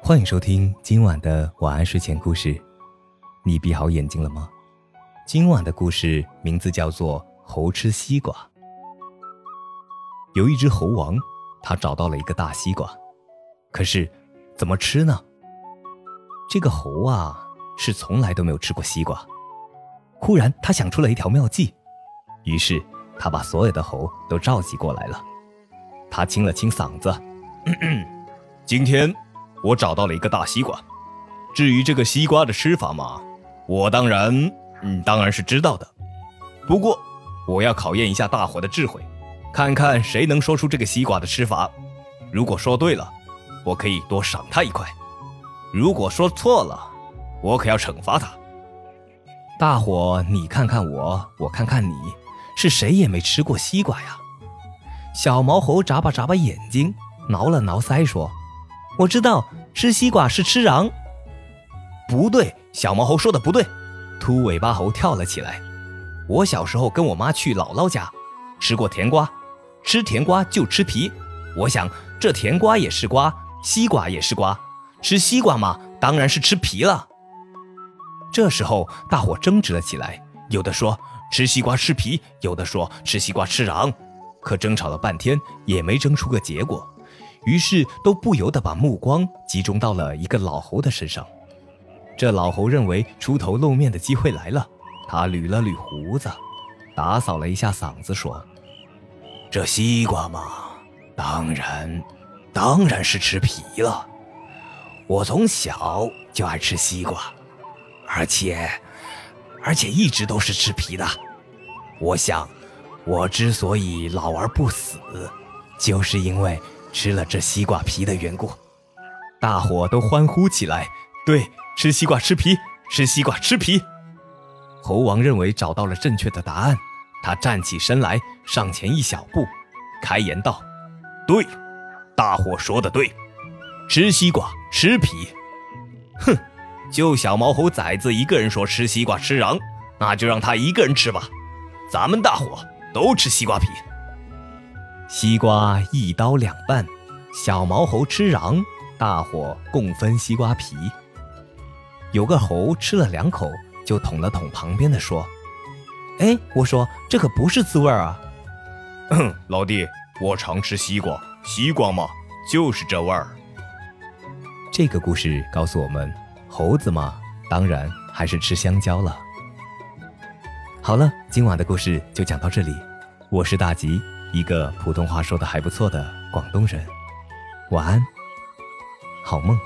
欢迎收听今晚的晚安睡前故事。你闭好眼睛了吗？今晚的故事名字叫做《猴吃西瓜》。有一只猴王，他找到了一个大西瓜，可是怎么吃呢？这个猴啊，是从来都没有吃过西瓜。忽然，他想出了一条妙计，于是他把所有的猴都召集过来了。他清了清嗓子：“今天我找到了一个大西瓜。至于这个西瓜的吃法嘛，我当然，嗯，当然是知道的。不过，我要考验一下大伙的智慧，看看谁能说出这个西瓜的吃法。如果说对了，我可以多赏他一块；如果说错了，我可要惩罚他。”大伙，你看看我，我看看你，是谁也没吃过西瓜呀？小毛猴眨巴眨巴眼睛，挠了挠腮，说：“我知道，吃西瓜是吃瓤。”不对，小毛猴说的不对。秃尾巴猴跳了起来：“我小时候跟我妈去姥姥家，吃过甜瓜，吃甜瓜就吃皮。我想，这甜瓜也是瓜，西瓜也是瓜，吃西瓜嘛，当然是吃皮了。”这时候，大伙争执了起来，有的说吃西瓜吃皮，有的说吃西瓜吃瓤，可争吵了半天也没争出个结果，于是都不由得把目光集中到了一个老猴的身上。这老猴认为出头露面的机会来了，他捋了捋胡子，打扫了一下嗓子，说：“这西瓜嘛，当然，当然是吃皮了。我从小就爱吃西瓜。”而且，而且一直都是吃皮的。我想，我之所以老而不死，就是因为吃了这西瓜皮的缘故。大伙都欢呼起来。对，吃西瓜吃皮，吃西瓜吃皮。猴王认为找到了正确的答案，他站起身来，上前一小步，开言道：“对，大伙说的对，吃西瓜吃皮。”哼。就小毛猴崽子一个人说吃西瓜吃瓤，那就让他一个人吃吧。咱们大伙都吃西瓜皮。西瓜一刀两半，小毛猴吃瓤，大伙共分西瓜皮。有个猴吃了两口，就捅了捅旁边的说：“哎，我说这可不是滋味啊。”“老弟，我常吃西瓜，西瓜嘛就是这味儿。”这个故事告诉我们。猴子嘛，当然还是吃香蕉了。好了，今晚的故事就讲到这里。我是大吉，一个普通话说的还不错的广东人。晚安，好梦。